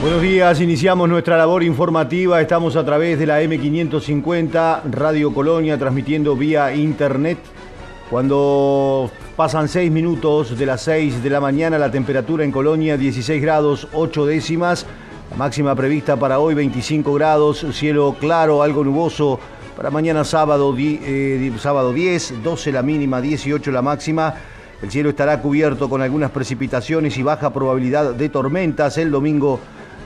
Buenos días, iniciamos nuestra labor informativa. Estamos a través de la M550 Radio Colonia, transmitiendo vía internet. Cuando pasan seis minutos de las 6 de la mañana, la temperatura en Colonia 16 grados 8 décimas. La máxima prevista para hoy 25 grados, cielo claro, algo nuboso. Para mañana sábado, eh, sábado 10, 12 la mínima, 18 la máxima. El cielo estará cubierto con algunas precipitaciones y baja probabilidad de tormentas. El domingo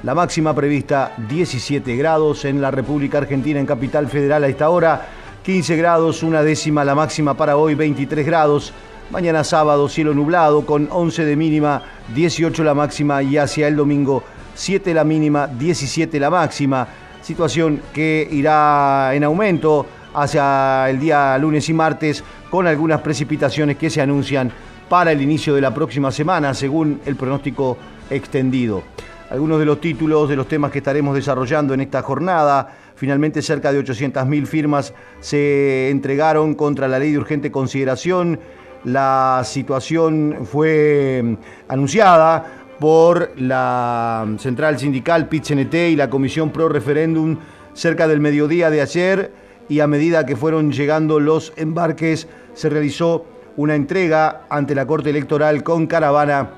la máxima prevista 17 grados en la República Argentina, en Capital Federal a esta hora. 15 grados, una décima la máxima para hoy, 23 grados. Mañana sábado, cielo nublado con 11 de mínima, 18 la máxima y hacia el domingo 7 la mínima, 17 la máxima. Situación que irá en aumento hacia el día lunes y martes con algunas precipitaciones que se anuncian para el inicio de la próxima semana, según el pronóstico extendido algunos de los títulos de los temas que estaremos desarrollando en esta jornada. Finalmente cerca de 800.000 firmas se entregaron contra la ley de urgente consideración. La situación fue mm, anunciada por la central sindical pit y la Comisión Pro Referéndum cerca del mediodía de ayer y a medida que fueron llegando los embarques se realizó una entrega ante la Corte Electoral con caravana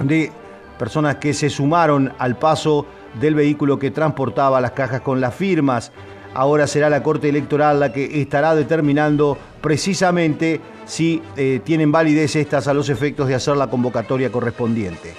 de personas que se sumaron al paso del vehículo que transportaba las cajas con las firmas. Ahora será la Corte Electoral la que estará determinando precisamente si eh, tienen validez estas a los efectos de hacer la convocatoria correspondiente.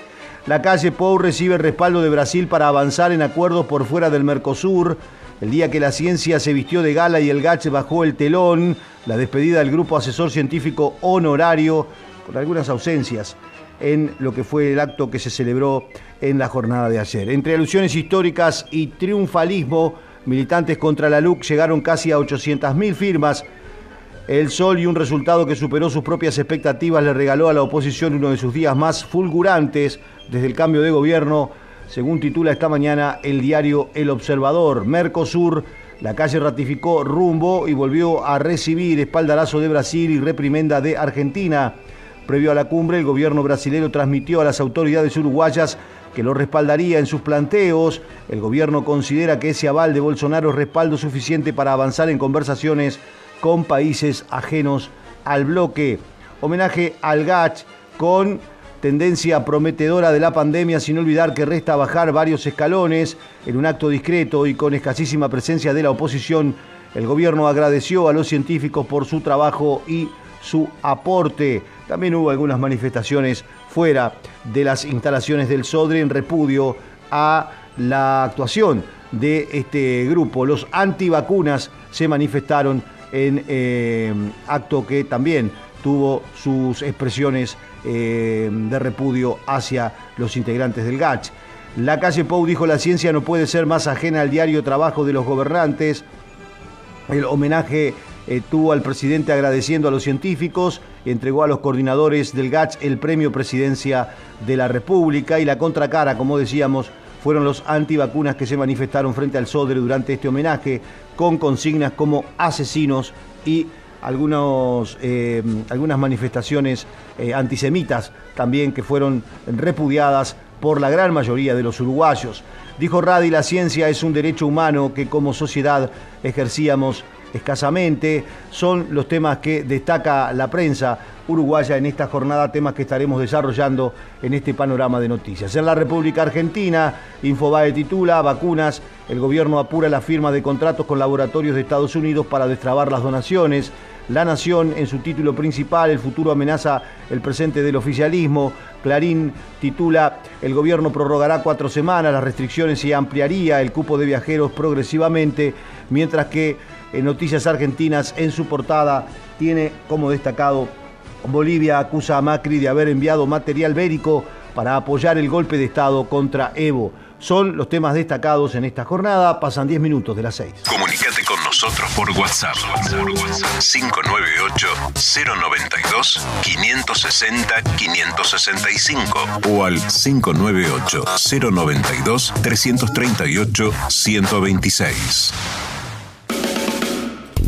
La calle Pou recibe respaldo de Brasil para avanzar en acuerdos por fuera del Mercosur. El día que la ciencia se vistió de gala y el GACH bajó el telón, la despedida del grupo asesor científico honorario, con algunas ausencias en lo que fue el acto que se celebró en la jornada de ayer. Entre alusiones históricas y triunfalismo, militantes contra la LUC llegaron casi a 800.000 firmas. El Sol y un resultado que superó sus propias expectativas le regaló a la oposición uno de sus días más fulgurantes desde el cambio de gobierno, según titula esta mañana el diario El Observador. Mercosur, la calle ratificó rumbo y volvió a recibir espaldarazo de Brasil y reprimenda de Argentina. Previo a la cumbre, el gobierno brasileño transmitió a las autoridades uruguayas que lo respaldaría en sus planteos. El gobierno considera que ese aval de Bolsonaro es respaldo suficiente para avanzar en conversaciones con países ajenos al bloque. Homenaje al GACH con tendencia prometedora de la pandemia, sin olvidar que resta bajar varios escalones en un acto discreto y con escasísima presencia de la oposición. El gobierno agradeció a los científicos por su trabajo y su aporte. También hubo algunas manifestaciones fuera de las instalaciones del SODRE en repudio a la actuación de este grupo. Los antivacunas se manifestaron en eh, acto que también tuvo sus expresiones eh, de repudio hacia los integrantes del GACH. La calle Pou dijo la ciencia no puede ser más ajena al diario trabajo de los gobernantes. El homenaje eh, tuvo al presidente agradeciendo a los científicos, entregó a los coordinadores del GACH el premio Presidencia de la República y la contracara, como decíamos, fueron los antivacunas que se manifestaron frente al SODRE durante este homenaje con consignas como asesinos y algunos, eh, algunas manifestaciones eh, antisemitas también que fueron repudiadas por la gran mayoría de los uruguayos. Dijo Radi, la ciencia es un derecho humano que como sociedad ejercíamos escasamente. Son los temas que destaca la prensa uruguaya en esta jornada, temas que estaremos desarrollando en este panorama de noticias. En la República Argentina, Infobae titula Vacunas, el gobierno apura la firma de contratos con laboratorios de Estados Unidos para destrabar las donaciones. La Nación, en su título principal, el futuro amenaza el presente del oficialismo. Clarín titula, el gobierno prorrogará cuatro semanas las restricciones y ampliaría el cupo de viajeros progresivamente, mientras que en Noticias Argentinas en su portada tiene como destacado Bolivia acusa a Macri de haber enviado material bélico para apoyar el golpe de Estado contra Evo. Son los temas destacados en esta jornada. Pasan 10 minutos de las 6. Comunicate con nosotros por WhatsApp. 598-092-560-565 o al 598-092-338-126.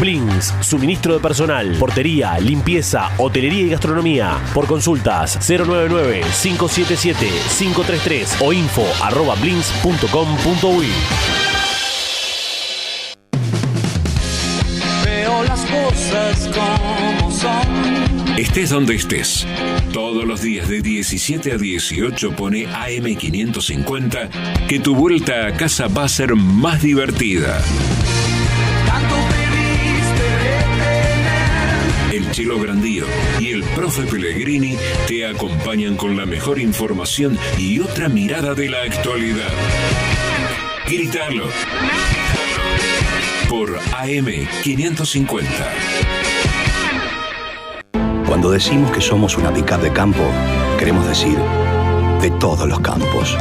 Blins, suministro de personal, portería, limpieza, hotelería y gastronomía. Por consultas 099-577-533 o info arroba blins.com.uy. Veo las cosas como son. Estés donde estés. Todos los días de 17 a 18 pone AM550 que tu vuelta a casa va a ser más divertida. Grandío y el Profe Pellegrini te acompañan con la mejor información y otra mirada de la actualidad. Gritalo. Por AM550. Cuando decimos que somos una pickup de campo, queremos decir de todos los campos.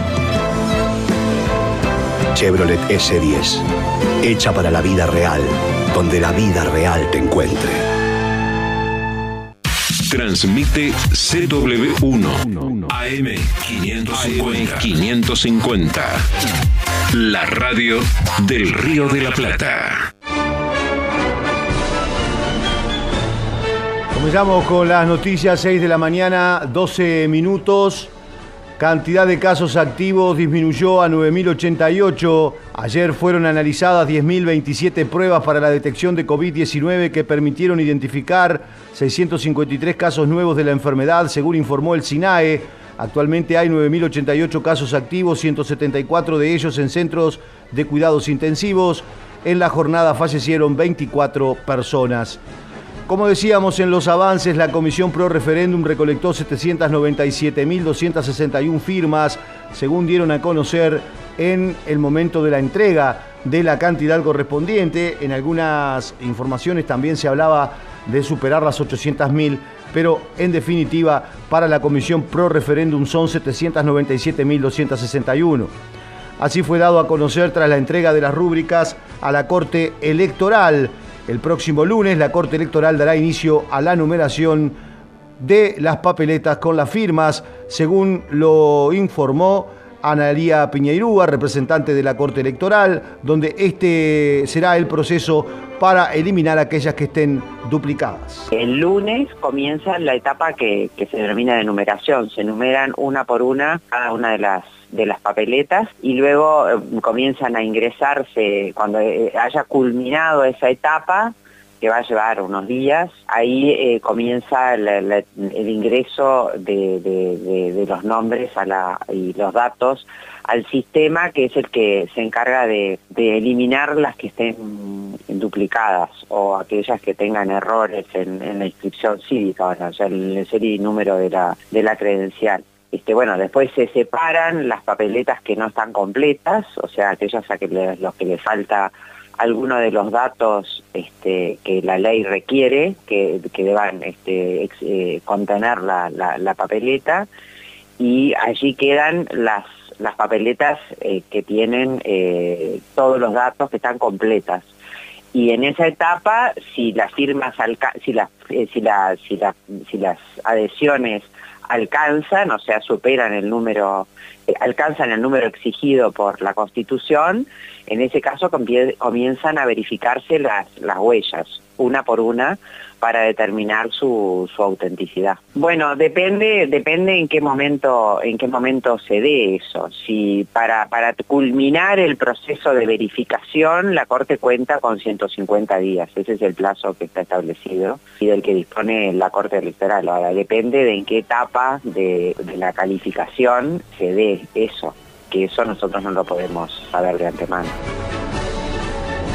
Chevrolet S10, hecha para la vida real, donde la vida real te encuentre. Transmite CW1 AM550. 550. La radio del Río de la Plata. Comenzamos con las noticias, 6 de la mañana, 12 minutos. Cantidad de casos activos disminuyó a 9.088. Ayer fueron analizadas 10.027 pruebas para la detección de COVID-19 que permitieron identificar 653 casos nuevos de la enfermedad, según informó el SINAE. Actualmente hay 9.088 casos activos, 174 de ellos en centros de cuidados intensivos. En la jornada fallecieron 24 personas. Como decíamos en los avances, la Comisión Pro Referéndum recolectó 797.261 firmas, según dieron a conocer en el momento de la entrega de la cantidad correspondiente. En algunas informaciones también se hablaba de superar las 800.000, pero en definitiva para la Comisión Pro Referéndum son 797.261. Así fue dado a conocer tras la entrega de las rúbricas a la Corte Electoral. El próximo lunes la Corte Electoral dará inicio a la numeración de las papeletas con las firmas, según lo informó Analía Piñeirúa, representante de la Corte Electoral, donde este será el proceso para eliminar aquellas que estén duplicadas. El lunes comienza la etapa que, se denomina de numeración. Se numeran una por una cada una de las de las papeletas y luego eh, comienzan a ingresarse cuando eh, haya culminado esa etapa que va a llevar unos días, ahí eh, comienza el ingreso de, los nombres a y los datos al sistema que es el que se encarga de eliminar las que estén duplicadas o aquellas que tengan errores en, la inscripción cívica, o sea, el serie y número de la, de la credencial. Este, bueno, después se separan las papeletas que no están completas, o sea, aquellas a que le- los que le falta alguno de los datos este, que la ley requiere, que, deban este, eh, contener la, la- la papeleta, y allí quedan las, las papeletas eh, que tienen eh, todos los datos que están completas. Y en esa etapa, si las firmas si las, eh, si, la- si, la- si las adhesiones alcanzan, o sea, superan el número, eh, alcanzan el número exigido por la Constitución, en ese caso comienzan a verificarse las, las huellas, una por una, para determinar su, su autenticidad. Bueno, depende, depende en qué momento, en qué momento se dé eso. Si para, para culminar el proceso de verificación, la Corte cuenta con 150 días. Ese es el plazo que está establecido y del que dispone la Corte Electoral. Ahora, depende de en qué etapa de, de la calificación se dé eso, que eso nosotros no lo podemos saber de antemano.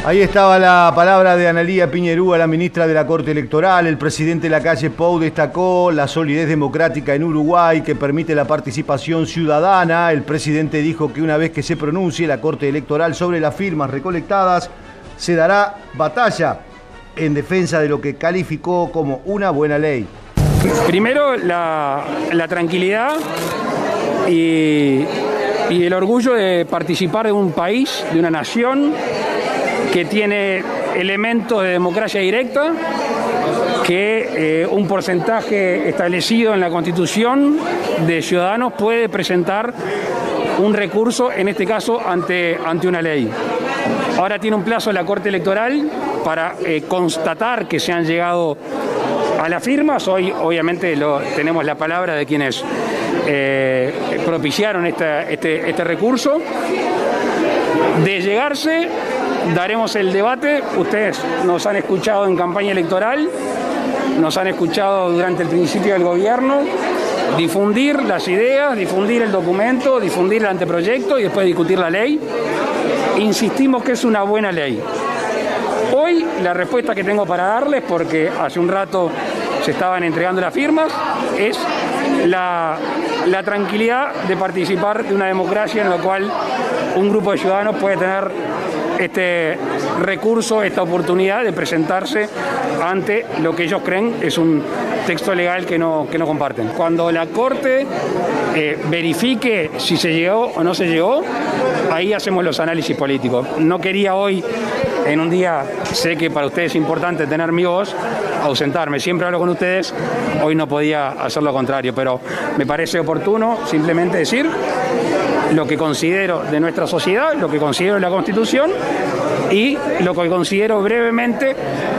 Ahí estaba la palabra de Analía Piñerúa, la ministra de la Corte Electoral. El presidente de la calle Pou destacó la solidez democrática en Uruguay que permite la participación ciudadana. El presidente dijo que una vez que se pronuncie la Corte Electoral sobre las firmas recolectadas, se dará batalla en defensa de lo que calificó como una buena ley. Primero, la, tranquilidad y, y el orgullo de participar de un país, de una nación que tiene elementos de democracia directa, que eh, un porcentaje establecido en la Constitución de ciudadanos puede presentar un recurso, en este caso, ante, ante una ley. Ahora tiene un plazo la Corte Electoral para eh, constatar que se han llegado a las firmas. Hoy, obviamente, lo, tenemos la palabra de quienes eh, propiciaron este, este recurso. De llegarse, daremos el debate. Ustedes nos han escuchado en campaña electoral, nos han escuchado durante el principio del gobierno. Difundir las ideas, difundir el documento, difundir el anteproyecto y después discutir la ley. Insistimos que es una buena ley. Hoy la respuesta que tengo para darles, porque hace un rato se estaban entregando las firmas, es la, la tranquilidad de participar de una democracia en la cual un grupo de ciudadanos puede tener este recurso, esta oportunidad de presentarse ante lo que ellos creen es un texto legal que no, que no comparten. Cuando la Corte eh, verifique si se llegó o no se llegó, ahí hacemos los análisis políticos. No quería hoy, en un día, sé que para ustedes es importante tener mi voz, ausentarme. Siempre hablo con ustedes, hoy no podía hacer lo contrario, pero me parece oportuno simplemente decir lo que considero de nuestra sociedad, lo que considero de la Constitución y lo que considero brevemente,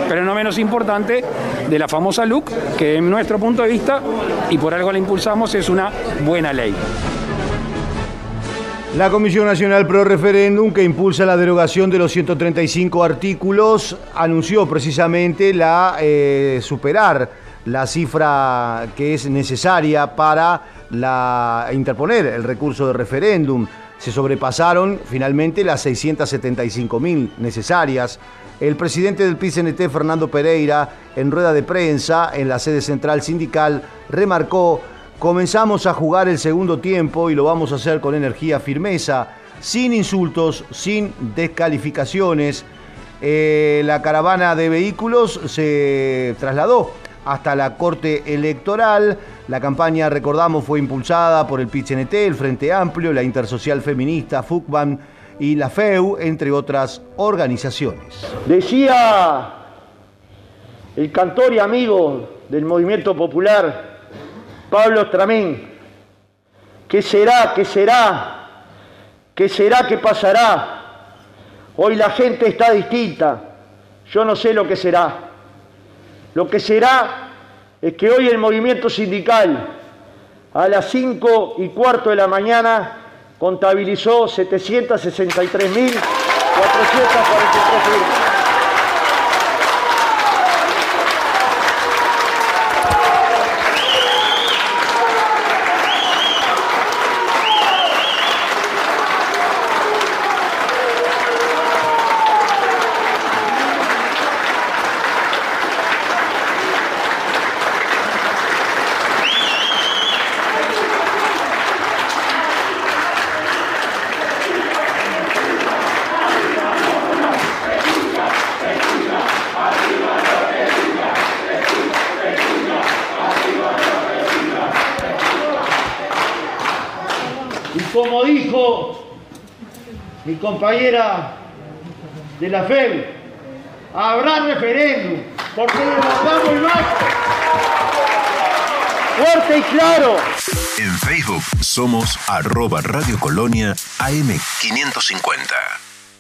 pero no menos importante, de la famosa LUC, que en nuestro punto de vista, y por algo la impulsamos, es una buena ley. La Comisión Nacional Pro Referéndum, que impulsa la derogación de los 135 artículos, anunció precisamente la eh, superar la cifra que es necesaria para la, interponer el recurso de referéndum. Se sobrepasaron finalmente las 675 mil necesarias. El presidente del PICNT, Fernando Pereira, en rueda de prensa en la sede central sindical, remarcó Comenzamos a jugar el segundo tiempo y lo vamos a hacer con energía, firmeza, sin insultos, sin descalificaciones. Eh, la caravana de vehículos se trasladó hasta la Corte Electoral. La campaña, recordamos, fue impulsada por el PICNT, el Frente Amplio, la Intersocial Feminista, FUCBAN y la FEU, entre otras organizaciones. Decía el cantor y amigo del movimiento popular, Pablo Stramín, ¿qué será, qué será, qué será, qué pasará? Hoy la gente está distinta, yo no sé lo que será. Lo que será es que hoy el movimiento sindical a las 5 y cuarto de la mañana contabilizó 763.443 firmas. Compañera de la FEB, habrá referéndum, porque le damos el vaso. Fuerte y claro. En Facebook somos arroba Radio Colonia AM550.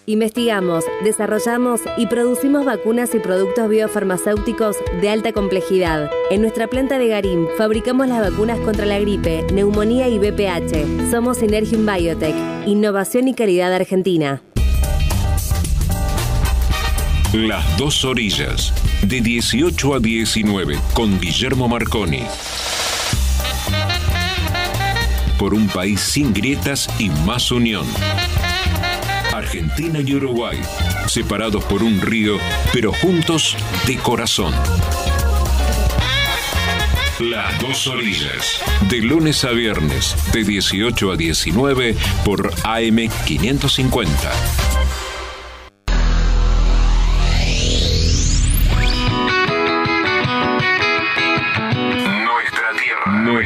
Investigamos, desarrollamos y producimos vacunas y productos biofarmacéuticos de alta complejidad. En nuestra planta de Garín fabricamos las vacunas contra la gripe, neumonía y BPH. Somos Synergium Biotech, innovación y calidad argentina. Las dos orillas, de 18 a 19, con Guillermo Marconi. Por un país sin grietas y más unión. Argentina y Uruguay, separados por un río, pero juntos de corazón. Las dos orillas, de lunes a viernes, de 18 a 19, por AM550.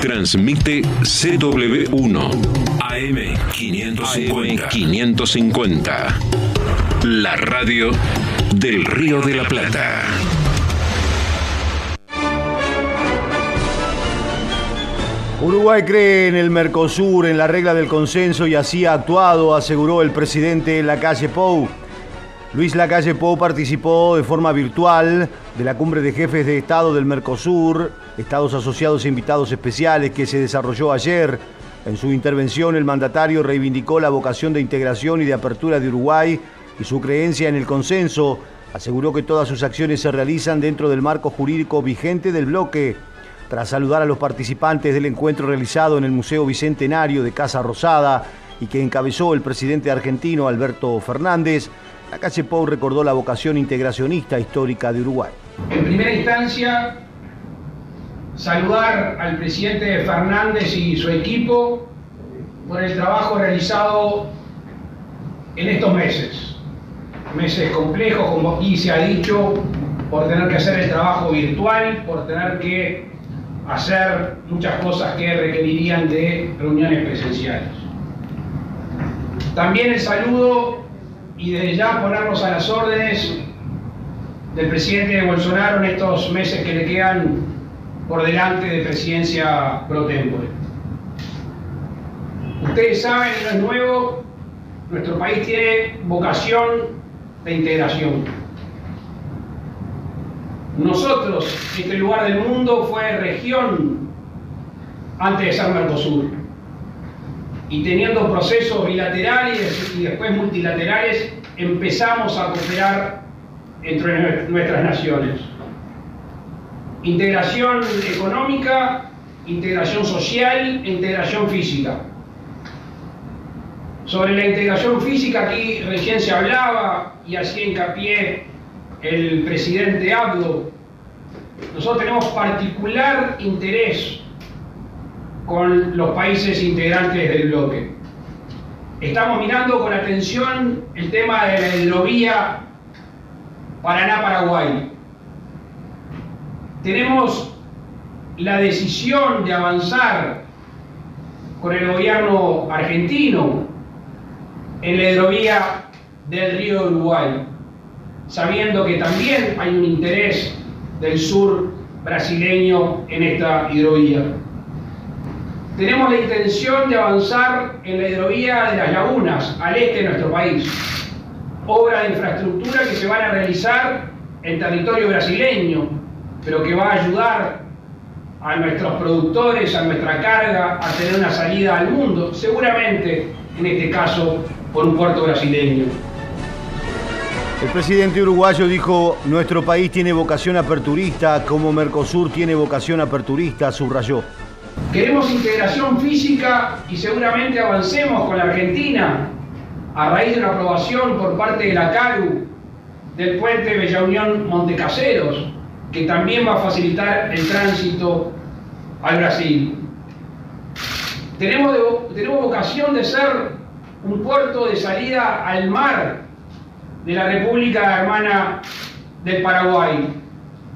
Transmite CW1 AM550. 550. La radio del Río de la Plata. Uruguay cree en el Mercosur, en la regla del consenso y así ha actuado, aseguró el presidente Lacalle Pou. Luis Lacalle Pou participó de forma virtual de la cumbre de jefes de Estado del Mercosur, Estados asociados e invitados especiales que se desarrolló ayer. En su intervención, el mandatario reivindicó la vocación de integración y de apertura de Uruguay y su creencia en el consenso. Aseguró que todas sus acciones se realizan dentro del marco jurídico vigente del bloque. Tras saludar a los participantes del encuentro realizado en el Museo Bicentenario de Casa Rosada y que encabezó el presidente argentino Alberto Fernández, la calle Pou recordó la vocación integracionista histórica de Uruguay. En primera instancia, saludar al presidente Fernández y su equipo por el trabajo realizado en estos meses. Meses complejos, como aquí se ha dicho, por tener que hacer el trabajo virtual, por tener que hacer muchas cosas que requerirían de reuniones presenciales. También el saludo y desde ya ponernos a las órdenes del presidente Bolsonaro en estos meses que le quedan por delante de presidencia pro tempore. Ustedes saben, no es nuevo, nuestro país tiene vocación de integración. Nosotros, este lugar del mundo fue región antes de ser Mercosur. Y teniendo procesos bilaterales y después multilaterales, empezamos a cooperar entre nuestras naciones. Integración económica, integración social e integración física. Sobre la integración física aquí recién se hablaba y hacía hincapié el presidente Abdo. Nosotros tenemos particular interés con los países integrantes del bloque. Estamos mirando con atención el tema de la hidrovía Paraná-Paraguay. Tenemos la decisión de avanzar con el gobierno argentino en la hidrovía del río Uruguay, sabiendo que también hay un interés del sur brasileño en esta hidrovía. Tenemos la intención de avanzar en la hidrovía de las lagunas, al este de nuestro país. Obra de infraestructura que se van a realizar en territorio brasileño, pero que va a ayudar a nuestros productores, a nuestra carga, a tener una salida al mundo, seguramente en este caso por un puerto brasileño. El presidente uruguayo dijo, nuestro país tiene vocación aperturista, como Mercosur tiene vocación aperturista, subrayó. Queremos integración física y seguramente avancemos con la Argentina a raíz de una aprobación por parte de la CARU del puente Bella Unión Montecaseros, que también va a facilitar el tránsito al Brasil. Tenemos, de- vocación de ser un puerto de salida al mar de la República Hermana del Paraguay,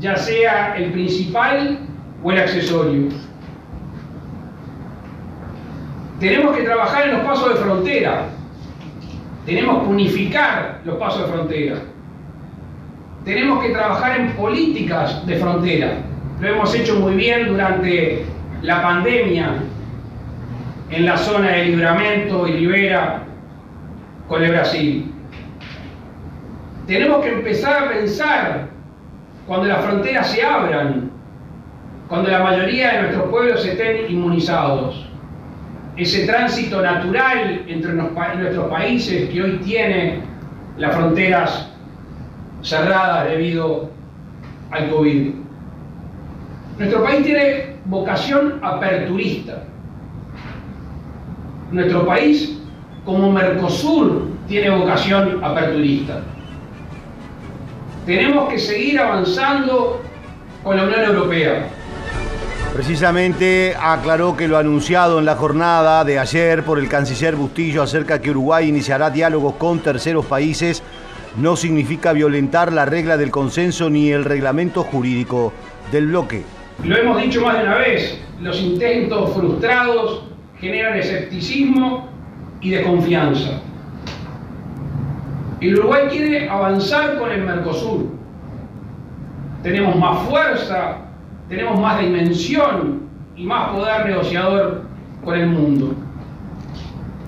ya sea el principal o el accesorio. Tenemos que trabajar en los pasos de frontera, tenemos que unificar los pasos de frontera, tenemos que trabajar en políticas de frontera. Lo hemos hecho muy bien durante la pandemia en la zona de Libramento y Rivera con el Brasil. Tenemos que empezar a pensar cuando las fronteras se abran, cuando la mayoría de nuestros pueblos estén inmunizados. Ese tránsito natural entre nuestros países que hoy tiene las fronteras cerradas debido al COVID. Nuestro país tiene vocación aperturista. Nuestro país, como Mercosur, tiene vocación aperturista. Tenemos que seguir avanzando con la Unión Europea. Precisamente aclaró que lo anunciado en la jornada de ayer por el canciller Bustillo acerca que Uruguay iniciará diálogos con terceros países no significa violentar la regla del consenso ni el reglamento jurídico del bloque. Lo hemos dicho más de una vez, los intentos frustrados generan escepticismo y desconfianza. El Uruguay quiere avanzar con el Mercosur. Tenemos más fuerza, tenemos más dimensión y más poder negociador con el mundo.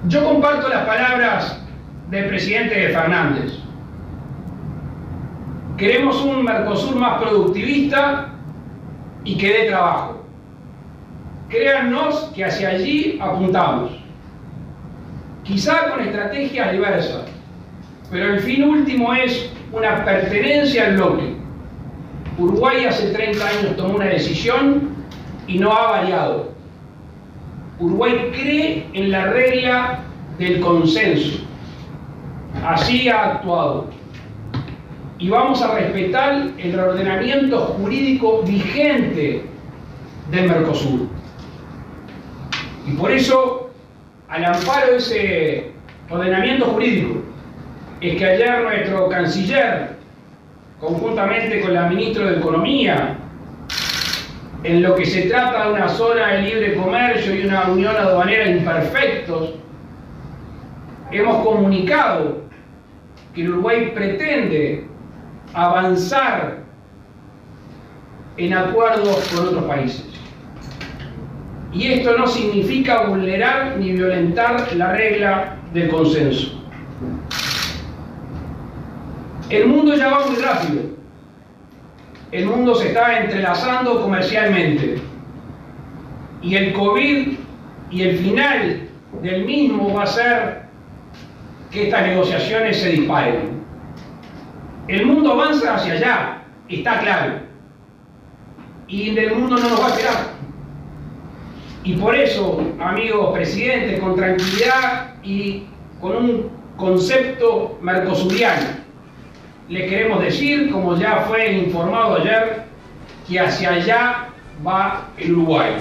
Yo comparto las palabras del presidente Fernández. Queremos un Mercosur más productivista y que dé trabajo. Créannos que hacia allí apuntamos. Quizá con estrategias diversas, pero el fin último es una pertenencia al bloque. Uruguay hace 30 años tomó una decisión y no ha variado. Uruguay cree en la regla del consenso. Así ha actuado. Y vamos a respetar el ordenamiento jurídico vigente del Mercosur. Y por eso, al amparo de ese ordenamiento jurídico, es que ayer nuestro canciller, conjuntamente con la ministra de Economía, en lo que se trata de una zona de libre comercio y una unión aduanera imperfectos, hemos comunicado que el Uruguay pretende avanzar en acuerdos con otros países. Y esto no significa vulnerar ni violentar la regla del consenso. El mundo ya va muy rápido. El mundo se está entrelazando comercialmente. Y el COVID y el final del mismo va a ser que estas negociaciones se disparen. El mundo avanza hacia allá, está claro. Y el mundo no nos va a esperar. Y por eso, amigos presidentes, con tranquilidad y con un concepto mercosuriano, le queremos decir, como ya fue informado ayer, que hacia allá va el Uruguay.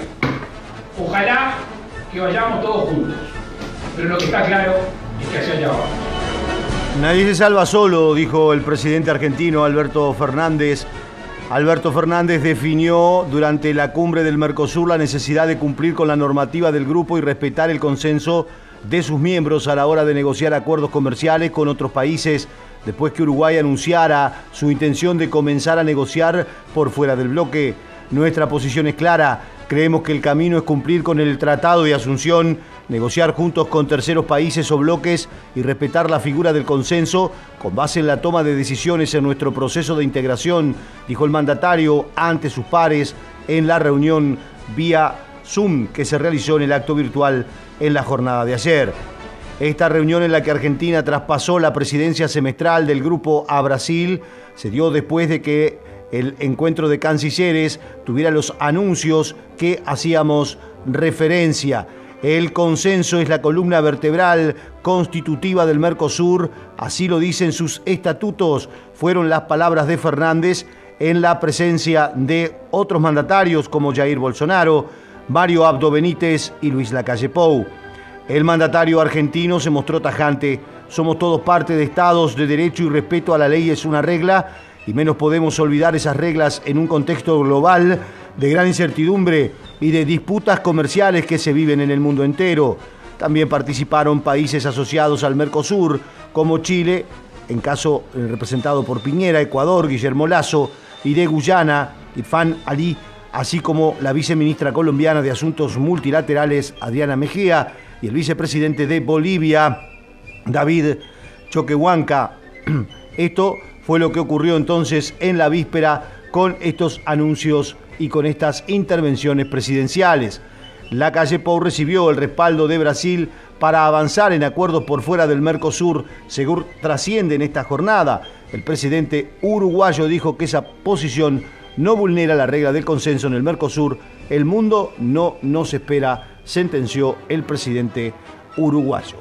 Ojalá que vayamos todos juntos, pero lo que está claro es que hacia allá va. Nadie se salva solo, dijo el presidente argentino Alberto Fernández. Alberto Fernández definió durante la cumbre del Mercosur la necesidad de cumplir con la normativa del grupo y respetar el consenso de sus miembros a la hora de negociar acuerdos comerciales con otros países después que Uruguay anunciara su intención de comenzar a negociar por fuera del bloque. Nuestra posición es clara, creemos que el camino es cumplir con el Tratado de Asunción, negociar juntos con terceros países o bloques y respetar la figura del consenso con base en la toma de decisiones en nuestro proceso de integración, dijo el mandatario ante sus pares en la reunión vía Zoom que se realizó en el acto virtual en la jornada de ayer. Esta reunión en la que Argentina traspasó la presidencia semestral del grupo a Brasil se dio después de que el encuentro de cancilleres tuviera los anuncios que hacíamos referencia. El consenso es la columna vertebral constitutiva del Mercosur, así lo dicen sus estatutos, fueron las palabras de Fernández en la presencia de otros mandatarios como Jair Bolsonaro, Mario Abdo Benítez y Luis Lacalle Pou. El mandatario argentino se mostró tajante. Somos todos parte de estados de derecho y respeto a la ley es una regla y menos podemos olvidar esas reglas en un contexto global de gran incertidumbre y de disputas comerciales que se viven en el mundo entero. También participaron países asociados al Mercosur, como Chile, en caso representado por Piñera, Ecuador, Guillermo Lazo, y de Guyana, Irfan Ali así como la viceministra colombiana de Asuntos Multilaterales, Adriana Mejía, y el vicepresidente de Bolivia, David Choquehuanca. Esto fue lo que ocurrió entonces en la víspera con estos anuncios y con estas intervenciones presidenciales. La calle Pou recibió el respaldo de Brasil para avanzar en acuerdos por fuera del Mercosur, según trasciende en esta jornada. El presidente uruguayo dijo que esa posición no vulnera la regla del consenso en el Mercosur. El mundo no nos espera, sentenció el presidente uruguayo.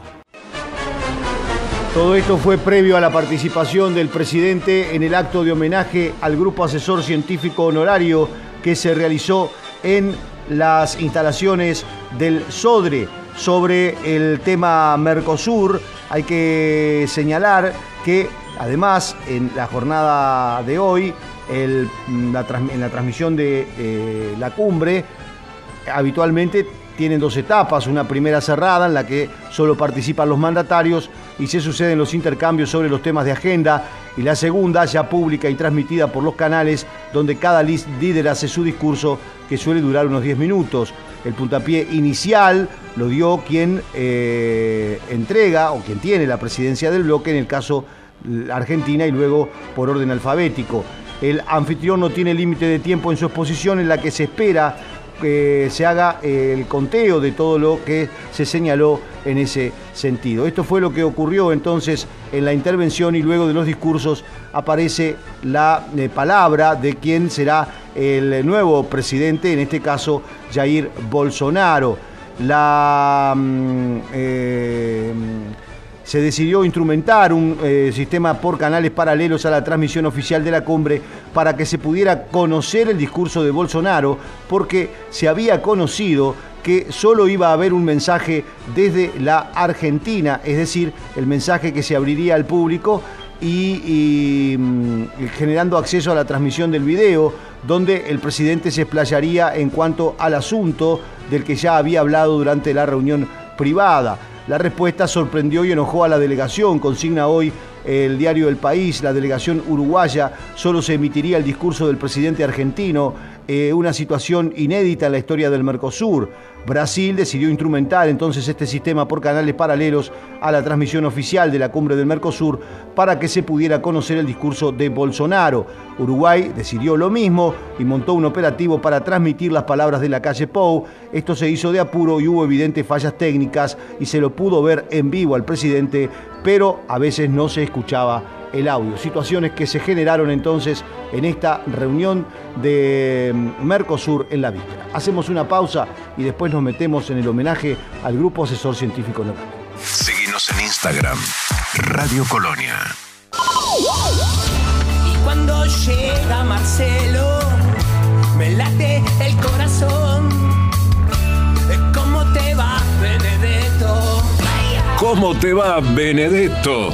Todo esto fue previo a la participación del presidente en el acto de homenaje al Grupo Asesor Científico Honorario que se realizó en las instalaciones del SODRE sobre el tema Mercosur. Hay que señalar que además en la jornada de hoy, en la transmisión de eh, la cumbre, habitualmente tienen dos etapas, una primera cerrada en la que solo participan los mandatarios y se suceden los intercambios sobre los temas de agenda y la segunda ya pública y transmitida por los canales donde cada líder hace su discurso que suele durar unos 10 minutos. El puntapié inicial lo dio quien eh, entrega o quien tiene la presidencia del bloque, en el caso Argentina y luego por orden alfabético. El anfitrión no tiene límite de tiempo en su exposición en la que se espera que se haga el conteo de todo lo que se señaló en ese sentido. Esto fue lo que ocurrió entonces en la intervención y luego de los discursos aparece la eh, palabra de quien será el nuevo presidente, en este caso Jair Bolsonaro. La mm, eh, se decidió instrumentar un eh, sistema por canales paralelos a la transmisión oficial de la cumbre para que se pudiera conocer el discurso de Bolsonaro, porque se había conocido que solo iba a haber un mensaje desde la Argentina, es decir, el mensaje que se abriría al público y, y, mm, generando acceso a la transmisión del video, donde el presidente se explayaría en cuanto al asunto del que ya había hablado durante la reunión privada. La respuesta sorprendió y enojó a la delegación, consigna hoy el diario El País, la delegación uruguaya, solo se emitiría el discurso del presidente argentino, eh, una situación inédita en la historia del Mercosur. Brasil decidió instrumentar entonces este sistema por canales paralelos a la transmisión oficial de la cumbre del Mercosur para que se pudiera conocer el discurso de Bolsonaro. Uruguay decidió lo mismo y montó un operativo para transmitir las palabras de la calle Pou. Esto se hizo de apuro y hubo evidentes fallas técnicas y se lo pudo ver en vivo al presidente, pero a veces no se escuchaba el audio. Situaciones que se generaron entonces en esta reunión de mm, Mercosur en la víspera. Hacemos una pausa y después nos metemos en el homenaje al Grupo Asesor Científico Local. Seguinos en Instagram, Radio Colonia. Y cuando llega Marcelo, me late el corazón. ¿Cómo te va, Benedetto? ¿Cómo te va, Benedetto?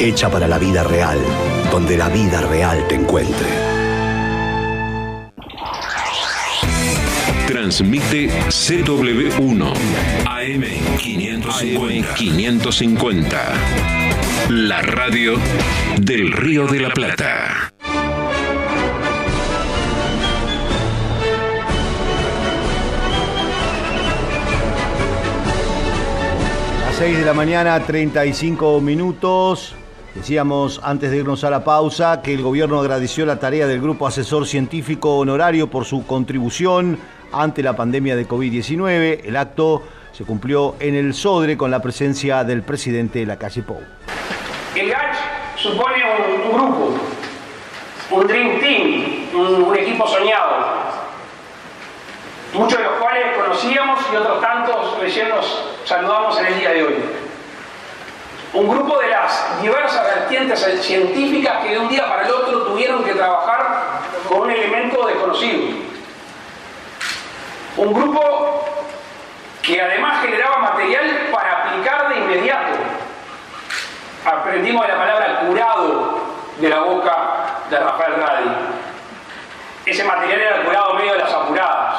hecha para la vida real, donde la vida real te encuentre. Transmite CW1 AM550. 550. La radio del Río de la Plata. 6 de la mañana, 35 minutos. Decíamos antes de irnos a la pausa que el gobierno agradeció la tarea del grupo asesor científico honorario por su contribución ante la pandemia de COVID-19. El acto se cumplió en el Sodre con la presencia del presidente de la calle Pou. El GACH supone un, grupo, un Dream Team, un, un equipo soñado, muchos de los cuales conocíamos y otros tantos recién nos saludamos en el día de hoy. Un grupo de las diversas vertientes científicas que de un día para el otro tuvieron que trabajar con un elemento desconocido. Un grupo que además generaba material para aplicar de inmediato. Aprendimos la palabra curado de la boca de Rafael Radi. Ese material era curado medio de las apuradas,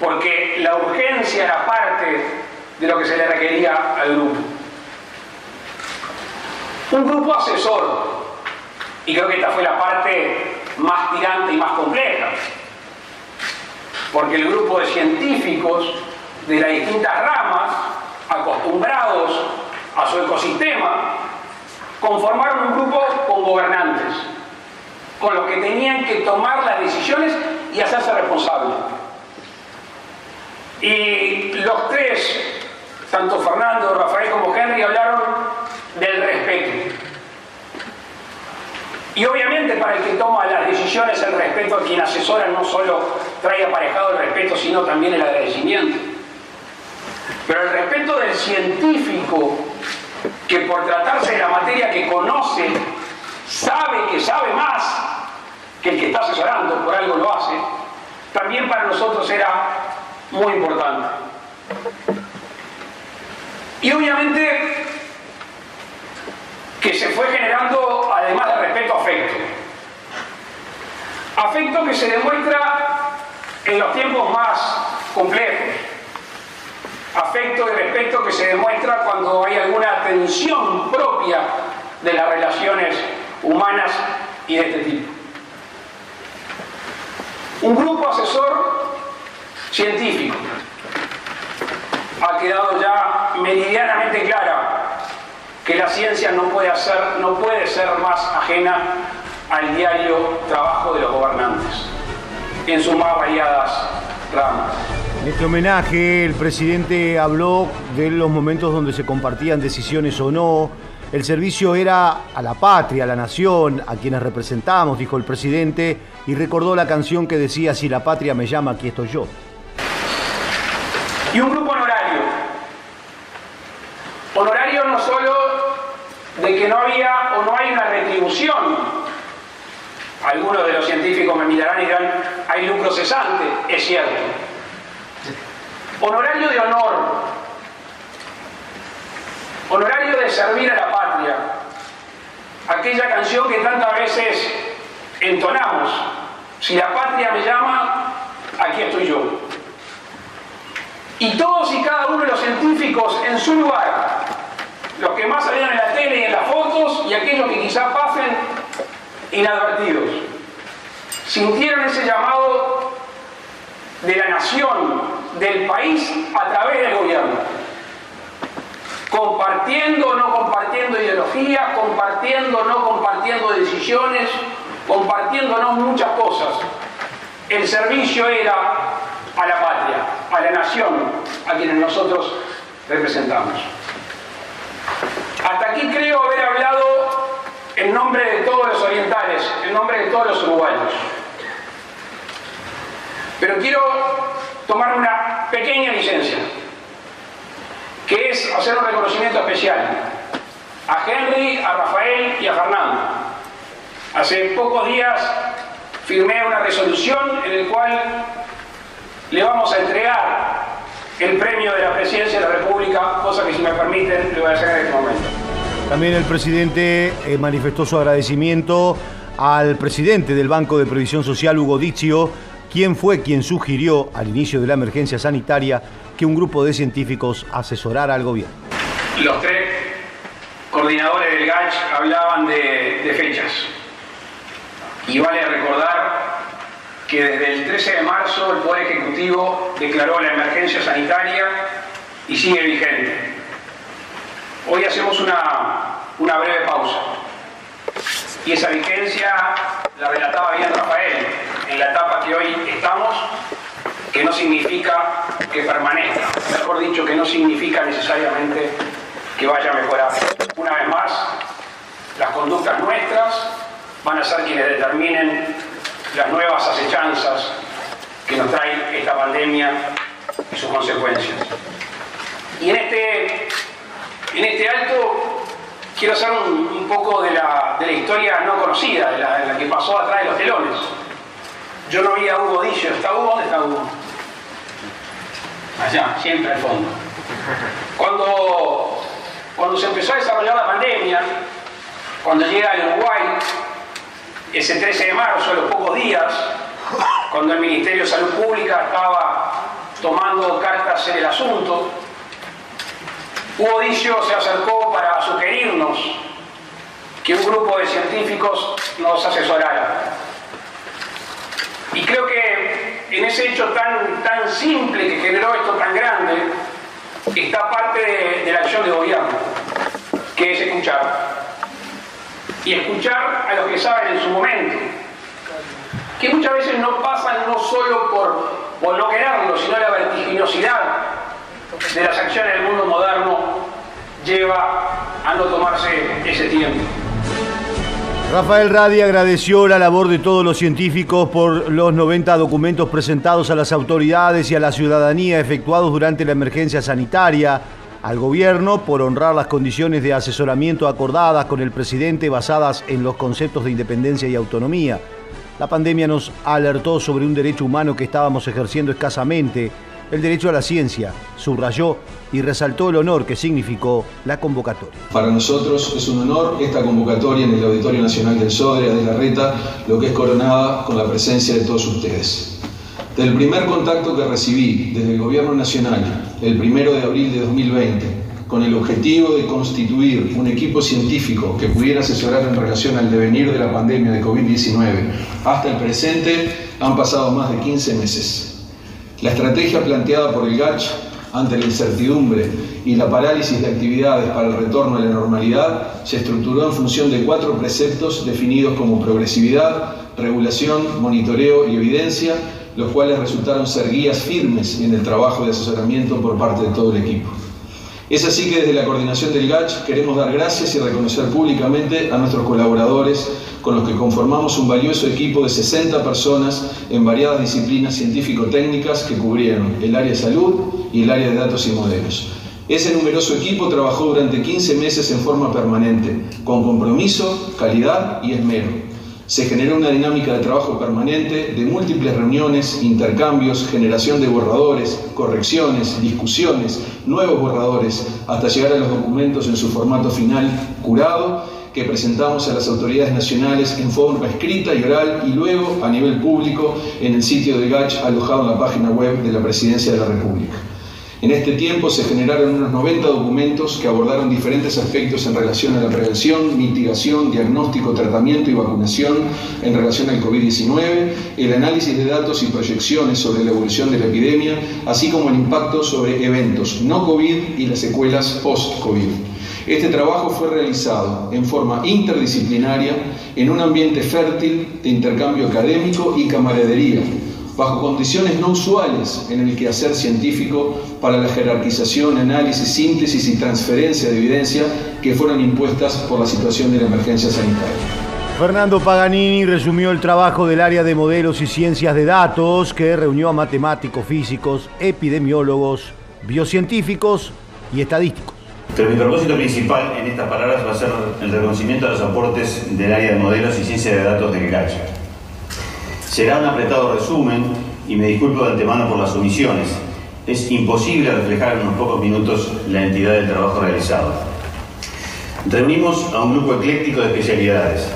porque la urgencia era parte de lo que se le requería al grupo. Un grupo asesor, y creo que esta fue la parte más tirante y más compleja, porque el grupo de científicos de las distintas ramas, acostumbrados a su ecosistema, conformaron un grupo con gobernantes, con los que tenían que tomar las decisiones y hacerse responsables. Y los tres, tanto Fernando, Rafael como Henry, hablaron del respeto. Y obviamente para el que toma las decisiones el respeto a quien asesora no solo trae aparejado el respeto, sino también el agradecimiento. Pero el respeto del científico que por tratarse de la materia que conoce, sabe que sabe más que el que está asesorando, por algo lo hace, también para nosotros era muy importante. Y obviamente que se fue generando, además de respeto, afecto. Afecto que se demuestra en los tiempos más complejos. Afecto y respeto que se demuestra cuando hay alguna tensión propia de las relaciones humanas y de este tipo. Un grupo asesor científico ha quedado ya meridianamente clara que la ciencia no puede, hacer, no puede ser más ajena al diario trabajo de los gobernantes, en sus más variadas ramas. En este homenaje el presidente habló de los momentos donde se compartían decisiones o no. El servicio era a la patria, a la nación, a quienes representamos, dijo el presidente, y recordó la canción que decía, si la patria me llama, aquí estoy yo. Y un grupo honorario. Honorario no solo de que no había o no hay una retribución. Algunos de los científicos me mirarán y dirán, hay lucro cesante, es cierto. Honorario de honor. Honorario de servir a la patria. Aquella canción que tantas veces entonamos. Si la patria me llama, aquí estoy yo. Y todos y cada uno de los científicos en su lugar, los que más salían en la tele y en las fotos y aquellos que quizás pasen inadvertidos, sintieron ese llamado de la nación, del país a través del gobierno. Compartiendo o no compartiendo ideologías, compartiendo o no compartiendo decisiones, compartiéndonos muchas cosas. El servicio era a la patria, a la nación, a quienes nosotros representamos. Hasta aquí creo haber hablado en nombre de todos los orientales, en nombre de todos los uruguayos. Pero quiero tomar una pequeña licencia, que es hacer un reconocimiento especial a Henry, a Rafael y a Fernando. Hace pocos días firmé una resolución en la cual le vamos a entregar el premio de la presidencia de la República, cosa que si me permiten le voy a hacer en este momento. También el presidente eh, manifestó su agradecimiento al presidente del Banco de Previsión Social, Hugo Dizio, quien fue quien sugirió al inicio de la emergencia sanitaria que un grupo de científicos asesorara al gobierno. Los tres coordinadores del GACH hablaban de, de fechas. Y vale recordar que desde el 13 de marzo el Poder Ejecutivo declaró la emergencia sanitaria y sigue vigente. Hoy hacemos una, una breve pausa Y esa vigencia la relataba bien Rafael en la etapa que hoy estamos, que no significa que permanezca, mejor dicho, que no significa necesariamente que vaya a mejorar. Una vez más, las conductas nuestras van a ser quienes determinen las nuevas acechanzas que nos trae esta pandemia y sus consecuencias. Y en este, en este alto quiero hacer un, poco de la, de la, historia no conocida, de la, que pasó atrás de los telones. Yo no vi a Hugo Dillo, ¿está Hugo? ¿Dónde está Hugo? Allá, siempre al fondo. Cuando, cuando se empezó a desarrollar la pandemia, cuando llega al Uruguay, ese 13 de marzo, a los pocos días, cuando el Ministerio de Salud Pública estaba tomando cartas en el asunto, Hugo Dillo se acercó para sugerirnos que un grupo de científicos nos asesorara. Y creo que en ese hecho tan, tan simple que generó esto tan grande, está parte de, de la acción de gobierno, que es escuchar. Y escuchar a los que saben en su momento, que muchas veces no pasan no solo por, por no quererlo, sino la vertiginosidad de las acciones del mundo moderno lleva a no tomarse ese tiempo. Rafael Radi agradeció la labor de todos los científicos por los 90 documentos presentados a las autoridades y a la ciudadanía efectuados durante la emergencia sanitaria, al gobierno por honrar las condiciones de asesoramiento acordadas con el presidente basadas en los conceptos de independencia y autonomía. La pandemia nos alertó sobre un derecho humano que estábamos ejerciendo escasamente, el derecho a la ciencia, subrayó y resaltó el honor que significó la convocatoria. Para nosotros es un honor esta convocatoria en el Auditorio Nacional del Sodre de la Reta, lo que es coronada con la presencia de todos ustedes. Del primer contacto que recibí desde el Gobierno Nacional, el primero de abril de 2020, con el objetivo de constituir un equipo científico que pudiera asesorar en relación al devenir de la pandemia de COVID-19, hasta el presente han pasado más de 15 meses. La estrategia planteada por el GACH ante la incertidumbre y la parálisis de actividades para el retorno a la normalidad se estructuró en función de cuatro preceptos definidos como progresividad, regulación, monitoreo y evidencia, los cuales resultaron ser guías firmes en el trabajo de asesoramiento por parte de todo el equipo. Es así que desde la coordinación del GACH queremos dar gracias y reconocer públicamente a nuestros colaboradores con los que conformamos un valioso equipo de 60 personas en variadas disciplinas científico-técnicas que cubrieron el área de salud y el área de datos y modelos. Ese numeroso equipo trabajó durante 15 meses en forma permanente, con compromiso, calidad y esmero. Se generó una dinámica de trabajo permanente, de múltiples reuniones, intercambios, generación de borradores, correcciones, discusiones, nuevos borradores, hasta llegar a los documentos en su formato final curado que presentamos a las autoridades nacionales en forma escrita y oral y luego a nivel público en el sitio de GACH alojado en la página web de la Presidencia de la República. En este tiempo se generaron unos 90 documentos que abordaron diferentes aspectos en relación a la prevención, mitigación, diagnóstico, tratamiento y vacunación en relación al COVID-19, el análisis de datos y proyecciones sobre la evolución de la epidemia, así como el impacto sobre eventos no COVID y las secuelas post-COVID. Este trabajo fue realizado en forma interdisciplinaria en un ambiente fértil de intercambio académico y camaradería, bajo condiciones no usuales en el quehacer científico para la jerarquización, análisis, síntesis y transferencia de evidencia que fueron impuestas por la situación de la emergencia sanitaria. Fernando Paganini resumió el trabajo del área de modelos y ciencias de datos que reunió a matemáticos, físicos, epidemiólogos, biocientíficos y estadísticos. Pero mi propósito principal en estas palabras va a ser el reconocimiento de los aportes del área de modelos y ciencia de datos de GECACH. Será un apretado resumen y me disculpo de antemano por las omisiones. Es imposible reflejar en unos pocos minutos la entidad del trabajo realizado. Reunimos a un grupo ecléctico de especialidades,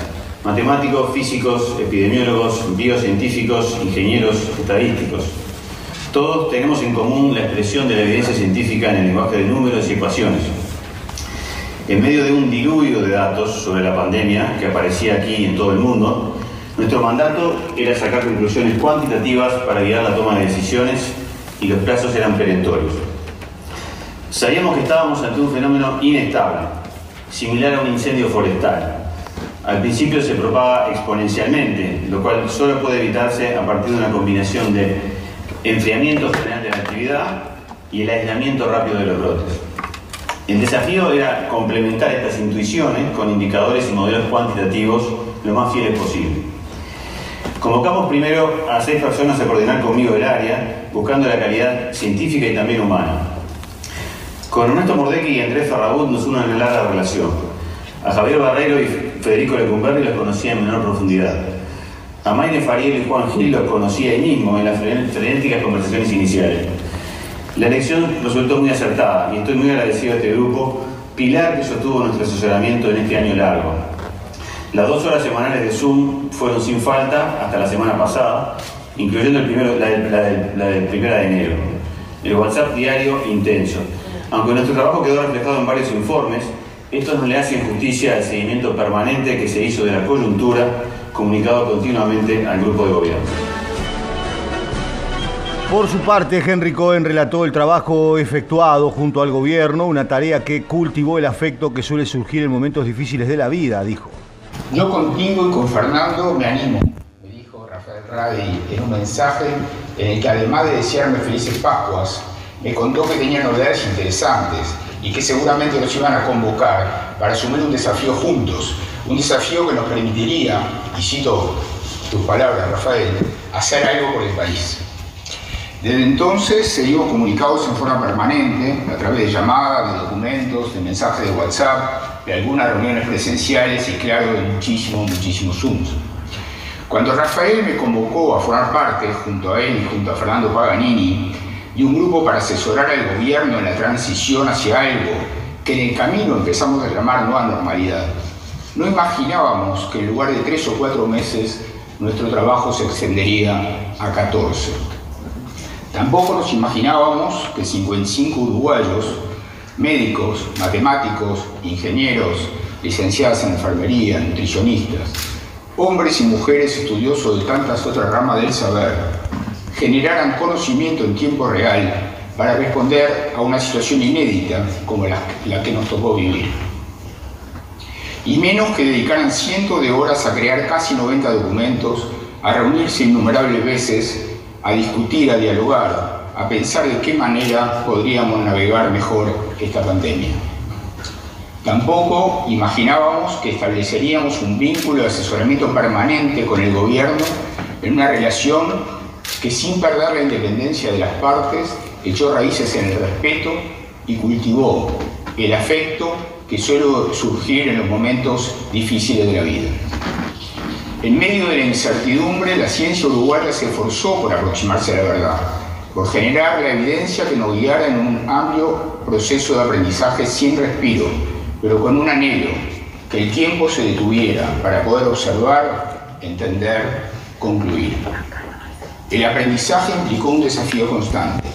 matemáticos, físicos, epidemiólogos, biocientíficos, ingenieros, estadísticos. Todos tenemos en común la expresión de la evidencia científica en el lenguaje de números y ecuaciones. En medio de un diluvio de datos sobre la pandemia que aparecía aquí en todo el mundo, nuestro mandato era sacar conclusiones cuantitativas para guiar la toma de decisiones y los plazos eran perentorios. Sabíamos que estábamos ante un fenómeno inestable, similar a un incendio forestal. Al principio se propaga exponencialmente, lo cual solo puede evitarse a partir de una combinación de enfriamiento general de la actividad y el aislamiento rápido de los brotes. El desafío era complementar estas intuiciones con indicadores y modelos cuantitativos lo más fieles posible. Convocamos primero a seis personas a coordinar conmigo el área, buscando la calidad científica y también humana. Con Ernesto Mordecki y Andrés Ferragut nos une una larga relación. A Javier Barrero y Federico Lecumberri los conocía en menor profundidad. A Maine Fariel y Juan Gil los conocía ahí mismo en las frenéticas conversaciones iniciales. La elección resultó muy acertada y estoy muy agradecido a este grupo, pilar que sostuvo nuestro asesoramiento en este año largo. Las dos horas semanales de Zoom fueron sin falta hasta la semana pasada, incluyendo el primero, la, del, la del primera de enero. El WhatsApp diario intenso. Aunque nuestro trabajo quedó reflejado en varios informes, esto no le hace justicia al seguimiento permanente que se hizo de la coyuntura, comunicado continuamente al grupo de gobierno. Por su parte, Henry Cohen relató el trabajo efectuado junto al gobierno, una tarea que cultivó el afecto que suele surgir en momentos difíciles de la vida, dijo. Yo contigo y con Fernando me animo, me dijo Rafael Radi en un mensaje en el que además de desearme felices Pascuas, me contó que tenía novedades interesantes y que seguramente nos iban a convocar para asumir un desafío juntos, un desafío que nos permitiría, y cito tus palabras, Rafael, hacer algo por el país. Desde entonces seguimos comunicados en forma permanente, a través de llamadas, de documentos, de mensajes de WhatsApp, de algunas reuniones presenciales y claro, de muchísimos, muchísimos Zooms. Cuando Rafael me convocó a formar parte, junto a él y junto a Fernando Paganini, y un grupo para asesorar al gobierno en la transición hacia algo que en el camino empezamos a llamar nueva normalidad. No imaginábamos que en lugar de tres o cuatro meses nuestro trabajo se extendería a 14. Tampoco nos imaginábamos que 55 uruguayos, médicos, matemáticos, ingenieros, licenciados en enfermería, nutricionistas, hombres y mujeres estudiosos de tantas otras ramas del saber, generaran conocimiento en tiempo real para responder a una situación inédita como la, la que nos tocó vivir. Y menos que dedicaran cientos de horas a crear casi 90 documentos, a reunirse innumerables veces, a discutir, a dialogar, a pensar de qué manera podríamos navegar mejor esta pandemia. Tampoco imaginábamos que estableceríamos un vínculo de asesoramiento permanente con el gobierno en una relación que sin perder la independencia de las partes, echó raíces en el respeto y cultivó el afecto que suele surgir en los momentos difíciles de la vida. En medio de la incertidumbre, la ciencia uruguaya se esforzó por aproximarse a la verdad, por generar la evidencia que nos guiara en un amplio proceso de aprendizaje sin respiro, pero con un anhelo, que el tiempo se detuviera para poder observar, entender, concluir. El aprendizaje implicó un desafío constante,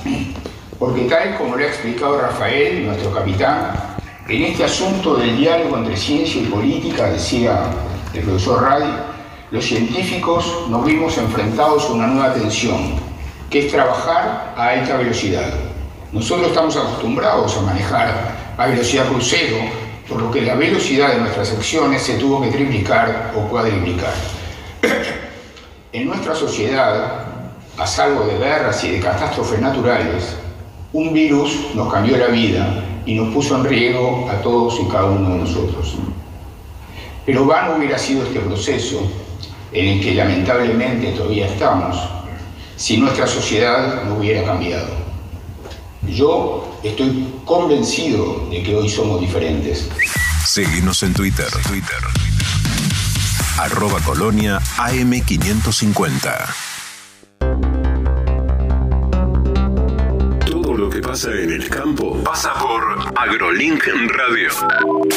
porque tal como lo ha explicado Rafael, nuestro capitán, en este asunto del diálogo entre ciencia y política, decía el profesor Ray, los científicos nos vimos enfrentados a una nueva tensión, que es trabajar a alta velocidad. Nosotros estamos acostumbrados a manejar a velocidad crucero, por lo que la velocidad de nuestras acciones se tuvo que triplicar o cuadriplicar. en nuestra sociedad, a salvo de guerras y de catástrofes naturales, un virus nos cambió la vida y nos puso en riesgo a todos y cada uno de nosotros. Pero vano hubiera sido este proceso, en el que lamentablemente todavía estamos, si nuestra sociedad no hubiera cambiado. Yo estoy convencido de que hoy somos diferentes. Seguimos en Twitter. Twitter. Arroba Colonia AM550. Pasa en el campo pasa por AgroLink Radio.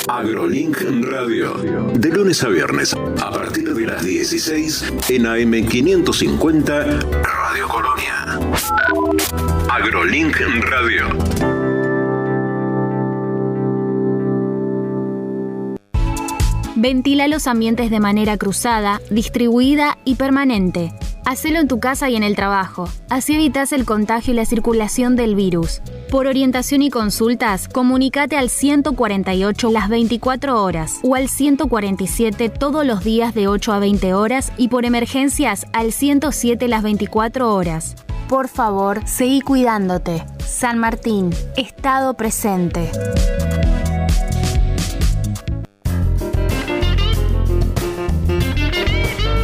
AgroLink Radio. De lunes a viernes, a partir de las 16 en AM550 Radio Colonia. AgroLink Radio. Ventila los ambientes de manera cruzada, distribuida y permanente Hacelo en tu casa y en el trabajo. Así evitas el contagio y la circulación del virus. Por orientación y consultas, comunícate al 148 las 24 horas o al 147 todos los días de 8 a 20 horas y por emergencias al 107 las 24 horas. Por favor, seguí cuidándote. San Martín, Estado presente.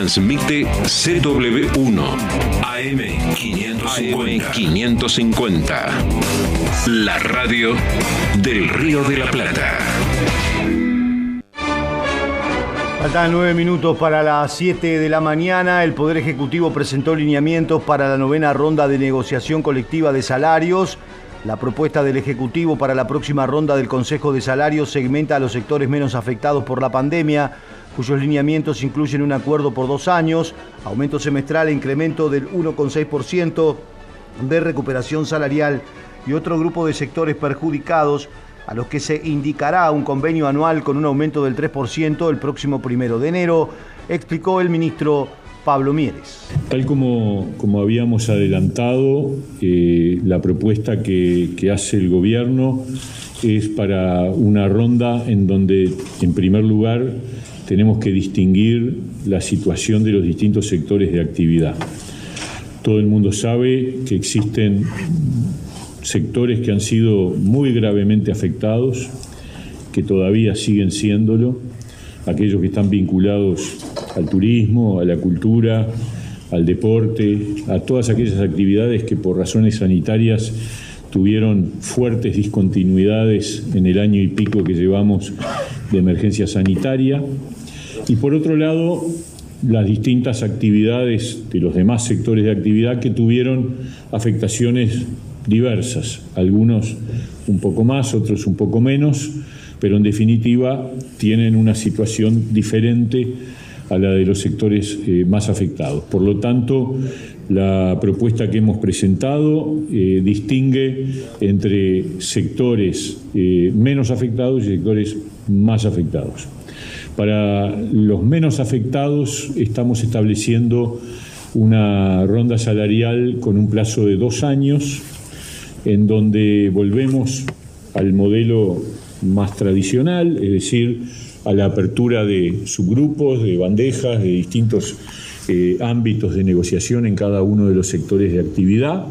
Transmite CW1 AM 550. La radio del Río de la Plata. Faltan nueve minutos para las 7 de la mañana. El Poder Ejecutivo presentó lineamientos para la novena ronda de negociación colectiva de salarios. La propuesta del Ejecutivo para la próxima ronda del Consejo de Salarios segmenta a los sectores menos afectados por la pandemia cuyos lineamientos incluyen un acuerdo por dos años, aumento semestral e incremento del 1,6% de recuperación salarial y otro grupo de sectores perjudicados a los que se indicará un convenio anual con un aumento del 3% el próximo primero de enero, explicó el ministro Pablo Mieres. Tal como, como habíamos adelantado, eh, la propuesta que, que hace el gobierno es para una ronda en donde, en primer lugar, tenemos que distinguir la situación de los distintos sectores de actividad. Todo el mundo sabe que existen sectores que han sido muy gravemente afectados, que todavía siguen siéndolo, aquellos que están vinculados al turismo, a la cultura, al deporte, a todas aquellas actividades que por razones sanitarias tuvieron fuertes discontinuidades en el año y pico que llevamos de emergencia sanitaria y por otro lado, las distintas actividades de los demás sectores de actividad que tuvieron afectaciones diversas, algunos un poco más, otros un poco menos, pero en definitiva tienen una situación diferente a la de los sectores eh, más afectados. Por lo tanto, la propuesta que hemos presentado eh, distingue entre sectores eh, menos afectados y sectores más afectados. Para los menos afectados estamos estableciendo una ronda salarial con un plazo de dos años, en donde volvemos al modelo más tradicional, es decir, a la apertura de subgrupos, de bandejas, de distintos eh, ámbitos de negociación en cada uno de los sectores de actividad,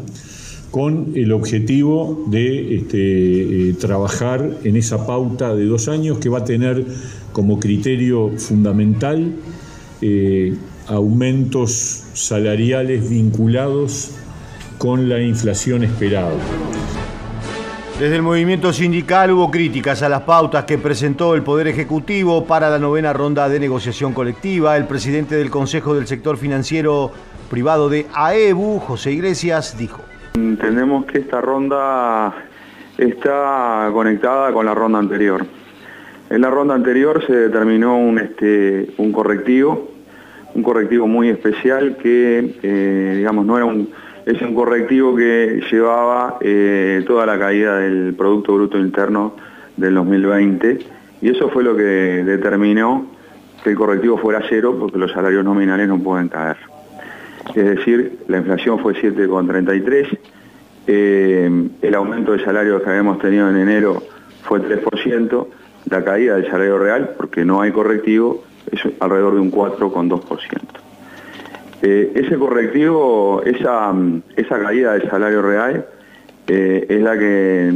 con el objetivo de este, eh, trabajar en esa pauta de dos años que va a tener como criterio fundamental eh, aumentos salariales vinculados con la inflación esperada. Desde el movimiento sindical hubo críticas a las pautas que presentó el Poder Ejecutivo para la novena ronda de negociación colectiva. El presidente del Consejo del Sector Financiero Privado de AEBU, José Iglesias, dijo. Entendemos que esta ronda está conectada con la ronda anterior. En la ronda anterior se determinó un, este, correctivo, un correctivo muy especial que, eh, digamos, no era un, es un correctivo que llevaba eh, toda la caída del Producto Bruto Interno del 2020 y eso fue lo que determinó que el correctivo fuera cero porque los salarios nominales no pueden caer. Es decir, la inflación fue 7,33, eh, el aumento de salarios que habíamos tenido en enero fue 3%, la caída del salario real, porque no hay correctivo, es alrededor de un 4,2%. Eh, ese correctivo, esa, esa, caída del salario real eh, es, la que,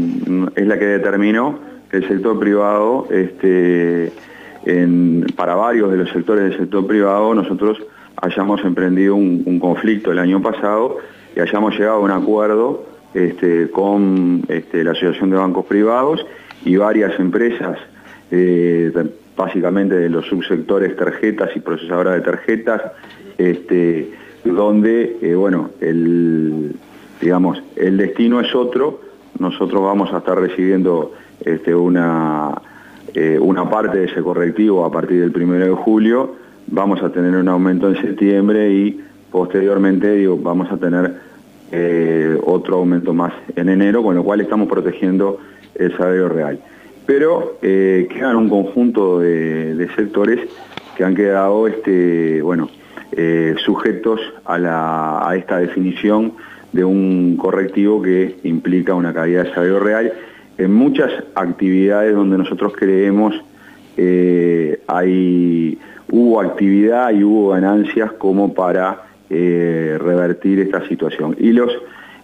es la que determinó que el sector privado, este, para varios de los sectores del sector privado, nosotros hayamos emprendido un, conflicto el año pasado y hayamos llegado a un acuerdo este, con este, la Asociación de Bancos Privados y varias empresas eh, básicamente de los subsectores tarjetas y procesadoras de tarjetas, este, donde, eh, bueno, el, digamos, el destino es otro, nosotros vamos a estar recibiendo este, una, eh, una parte de ese correctivo a partir del 1 de julio, vamos a tener un aumento en septiembre y posteriormente digo, vamos a tener eh, otro aumento más en enero, con lo cual estamos protegiendo el salario real. Pero quedan un conjunto de, sectores que han quedado este, bueno, eh, sujetos a, esta definición de un correctivo que implica una caída de salario real en muchas actividades donde nosotros creemos eh, hay, hubo actividad y hubo ganancias como para eh, revertir esta situación. Y los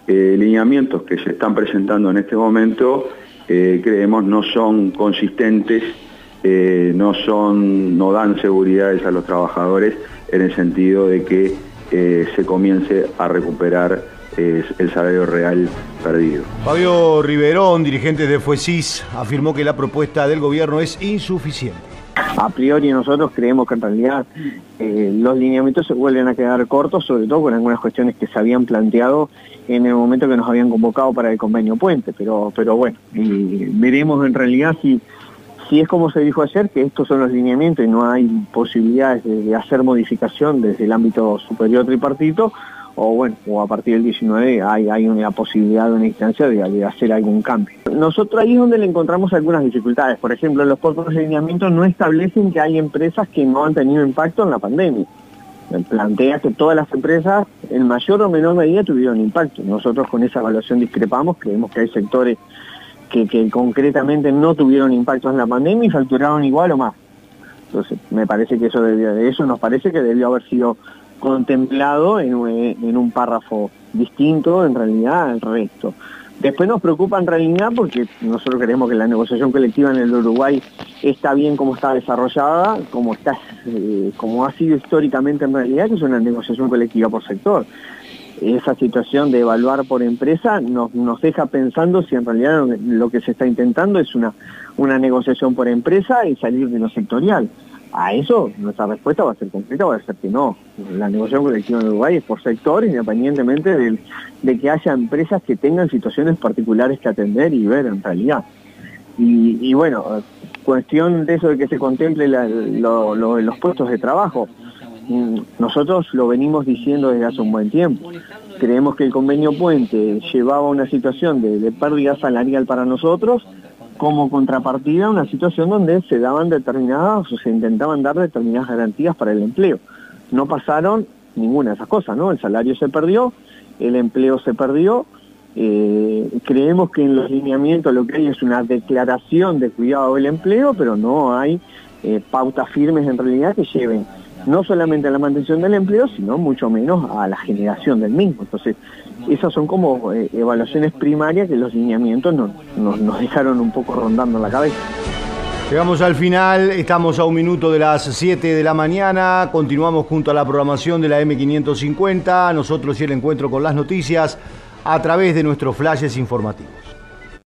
lineamientos que se están presentando en este momento creemos no son consistentes, no, son, no dan seguridades a los trabajadores en el sentido de que se comience a recuperar es el salario real perdido. Fabio Riverón, dirigente de FUESIS, afirmó que la propuesta del gobierno es insuficiente. A priori nosotros creemos que en realidad eh, los lineamientos se vuelven a quedar cortos, sobre todo con algunas cuestiones que se habían planteado en el momento que nos habían convocado para el convenio puente, pero, pero bueno, veremos en realidad si, si es como se dijo ayer, que estos son los lineamientos y no hay posibilidades de hacer modificación desde el ámbito superior tripartito, o bueno, o a partir del 19 hay, hay una posibilidad de una instancia de, hacer algún cambio. Nosotros ahí es donde le encontramos algunas dificultades. Por ejemplo, los protocolos de no establecen que hay empresas que no han tenido impacto en la pandemia. Plantea que todas las empresas en mayor o menor medida tuvieron impacto. Nosotros con esa evaluación discrepamos, creemos que hay sectores que, concretamente no tuvieron impacto en la pandemia y facturaron igual o más. Entonces, me parece que eso, de eso nos parece que debió haber sido contemplado en, un párrafo distinto en realidad al resto. Después nos preocupa en realidad porque nosotros creemos que la negociación colectiva en el Uruguay está bien como está desarrollada, como, está, eh, como ha sido históricamente en realidad, que es una negociación colectiva por sector. Esa situación de evaluar por empresa nos, nos deja pensando si en realidad lo que se está intentando es una, una negociación por empresa y salir de lo sectorial. A eso nuestra respuesta va a ser concreta, va a ser que no. La negociación colectiva en Uruguay es por sector, independientemente de, que haya empresas que tengan situaciones particulares que atender y ver en realidad. Y, bueno, cuestión de eso de que se contemple los puestos de trabajo. Nosotros lo venimos diciendo desde hace un buen tiempo. Creemos que el convenio puente llevaba una situación de, pérdida salarial para nosotros, como contrapartida una situación donde se daban determinadas o se intentaban dar determinadas garantías para el empleo. No pasaron ninguna de esas cosas, ¿no? El salario se perdió, el empleo se perdió, eh, creemos que en los lineamientos lo que hay es una declaración de cuidado del empleo, pero no hay eh, pautas firmes en realidad que lleven no solamente a la mantención del empleo, sino mucho menos a la generación del mismo. Entonces, esas son como eh, evaluaciones primarias que los lineamientos nos dejaron un poco rondando la cabeza. Llegamos al final, estamos a un minuto de las 7 de la mañana, continuamos junto a la programación de la M550, nosotros y el encuentro con las noticias a través de nuestros flashes informativos.